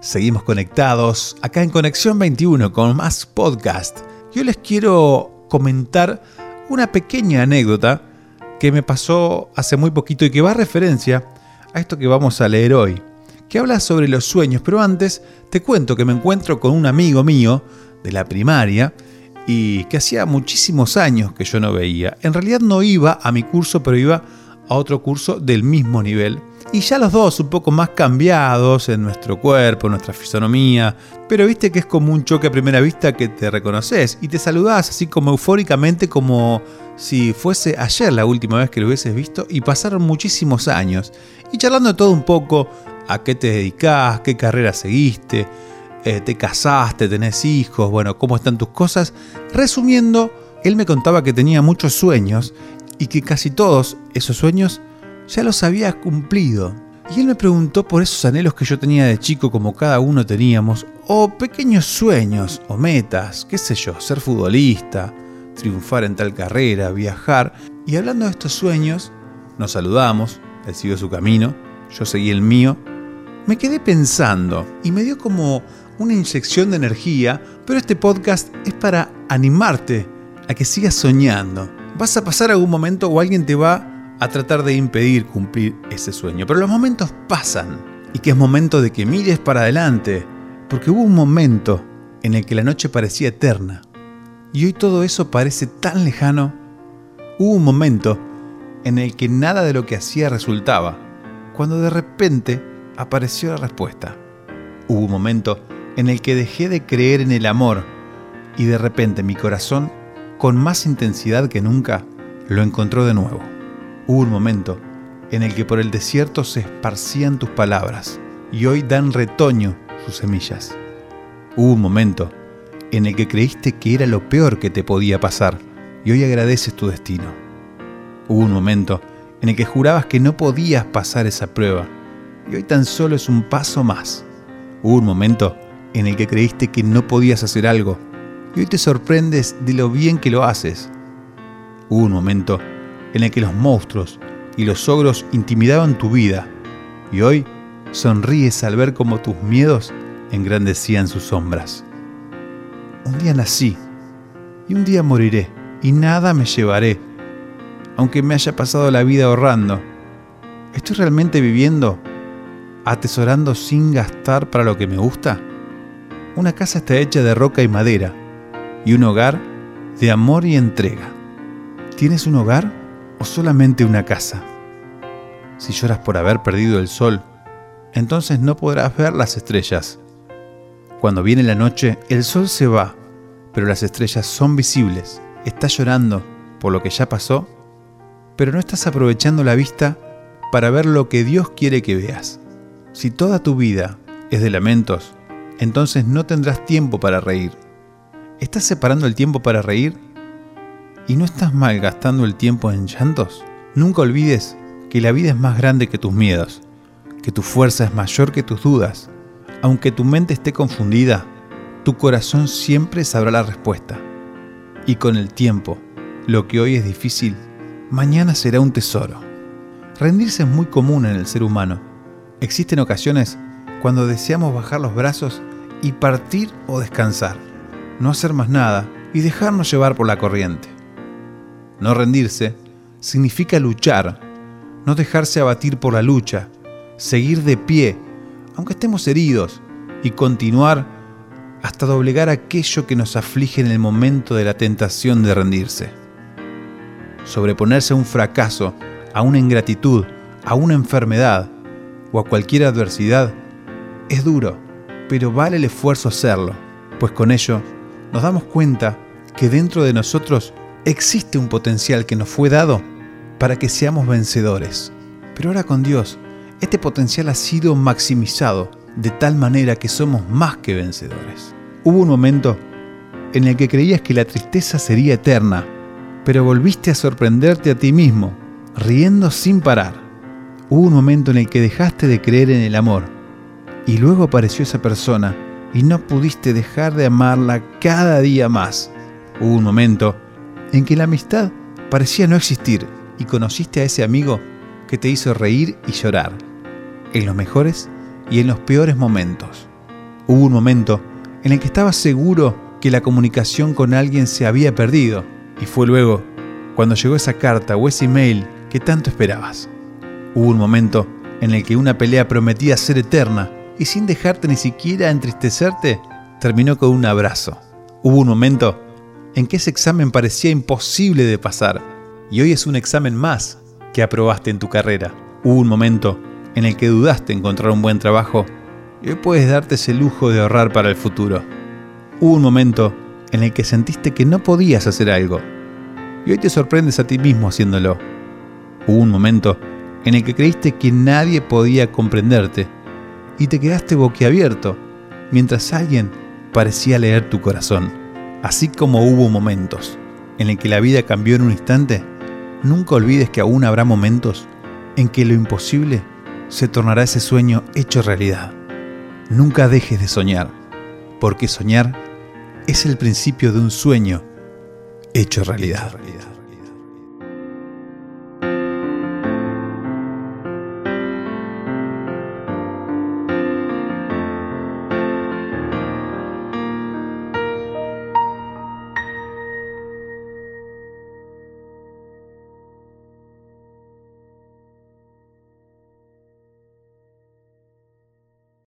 Seguimos conectados acá en Conexión 21 con más podcast. Yo les quiero comentar una pequeña anécdota que me pasó hace muy poquito y que va a referencia a esto que vamos a leer hoy, que habla sobre los sueños, pero antes te cuento que me encuentro con un amigo mío de la primaria y que hacía muchísimos años que yo no veía. En realidad no iba a mi curso, pero iba a otro curso del mismo nivel. Y ya los dos un poco más cambiados en nuestro cuerpo, en nuestra fisonomía, pero viste que es como un choque a primera vista que te reconoces y te saludás así como eufóricamente como si fuese ayer la última vez que lo hubieses visto y pasaron muchísimos años. Y charlando todo un poco, a qué te dedicás, qué carrera seguiste, eh, te casaste, tenés hijos, bueno, cómo están tus cosas. Resumiendo, él me contaba que tenía muchos sueños y que casi todos esos sueños ya los había cumplido. Y él me preguntó por esos anhelos que yo tenía de chico como cada uno teníamos, o pequeños sueños o metas, qué sé yo, ser futbolista, triunfar en tal carrera, viajar. Y hablando de estos sueños, nos saludamos, él siguió su camino, yo seguí el mío. Me quedé pensando y me dio como una inyección de energía, pero este podcast es para animarte a que sigas soñando. Vas a pasar algún momento o alguien te va a tratar de impedir cumplir ese sueño. Pero los momentos pasan y que es momento de que mires para adelante, porque hubo un momento en el que la noche parecía eterna y hoy todo eso parece tan lejano. Hubo un momento en el que nada de lo que hacía resultaba, cuando de repente apareció la respuesta. Hubo un momento en el que dejé de creer en el amor y de repente mi corazón, con más intensidad que nunca, lo encontró de nuevo. Hubo un momento en el que por el desierto se esparcían tus palabras y hoy dan retoño sus semillas. Hubo un momento en el que creíste que era lo peor que te podía pasar y hoy agradeces tu destino. Hubo un momento en el que jurabas que no podías pasar esa prueba y hoy tan solo es un paso más. Hubo un momento en el que creíste que no podías hacer algo y hoy te sorprendes de lo bien que lo haces. Hubo un momento en el que los monstruos y los ogros intimidaban tu vida, y hoy sonríes al ver cómo tus miedos engrandecían sus sombras. Un día nací, y un día moriré, y nada me llevaré, aunque me haya pasado la vida ahorrando. ¿Estoy realmente viviendo, atesorando sin gastar para lo que me gusta? Una casa está hecha de roca y madera, y un hogar de amor y entrega. ¿Tienes un hogar? o solamente una casa. Si lloras por haber perdido el sol, entonces no podrás ver las estrellas. Cuando viene la noche, el sol se va, pero las estrellas son visibles. Estás llorando por lo que ya pasó, pero no estás aprovechando la vista para ver lo que Dios quiere que veas. Si toda tu vida es de lamentos, entonces no tendrás tiempo para reír. ¿Estás separando el tiempo para reír y no estás malgastando el tiempo en llantos? Nunca olvides que la vida es más grande que tus miedos, que tu fuerza es mayor que tus dudas. Aunque tu mente esté confundida, tu corazón siempre sabrá la respuesta. Y con el tiempo, lo que hoy es difícil, mañana será un tesoro. Rendirse es muy común en el ser humano. Existen ocasiones cuando deseamos bajar los brazos y partir o descansar, no hacer más nada y dejarnos llevar por la corriente. No rendirse significa luchar, no dejarse abatir por la lucha, seguir de pie, aunque estemos heridos, y continuar hasta doblegar aquello que nos aflige en el momento de la tentación de rendirse. Sobreponerse a un fracaso, a una ingratitud, a una enfermedad o a cualquier adversidad es duro, pero vale el esfuerzo hacerlo, pues con ello nos damos cuenta que dentro de nosotros existe un potencial que nos fue dado para que seamos vencedores. Pero ahora con Dios, este potencial ha sido maximizado de tal manera que somos más que vencedores. Hubo un momento en el que creías que la tristeza sería eterna, pero volviste a sorprenderte a ti mismo, riendo sin parar. Hubo un momento en el que dejaste de creer en el amor, y luego apareció esa persona y no pudiste dejar de amarla cada día más. Hubo un momento en que la amistad parecía no existir y conociste a ese amigo que te hizo reír y llorar, en los mejores y en los peores momentos. Hubo un momento en el que estabas seguro que la comunicación con alguien se había perdido, y fue luego cuando llegó esa carta o ese email que tanto esperabas. Hubo un momento en el que una pelea prometía ser eterna y sin dejarte ni siquiera entristecerte, terminó con un abrazo. Hubo un momento en que ese examen parecía imposible de pasar y hoy es un examen más que aprobaste en tu carrera. Hubo un momento en el que dudaste encontrar un buen trabajo y hoy puedes darte ese lujo de ahorrar para el futuro. Hubo un momento en el que sentiste que no podías hacer algo y hoy te sorprendes a ti mismo haciéndolo. Hubo un momento en el que creíste que nadie podía comprenderte y te quedaste boquiabierto mientras alguien parecía leer tu corazón. Así como hubo momentos en el que la vida cambió en un instante, nunca olvides que aún habrá momentos en que lo imposible se tornará ese sueño hecho realidad. Nunca dejes de soñar, porque soñar es el principio de un sueño hecho realidad.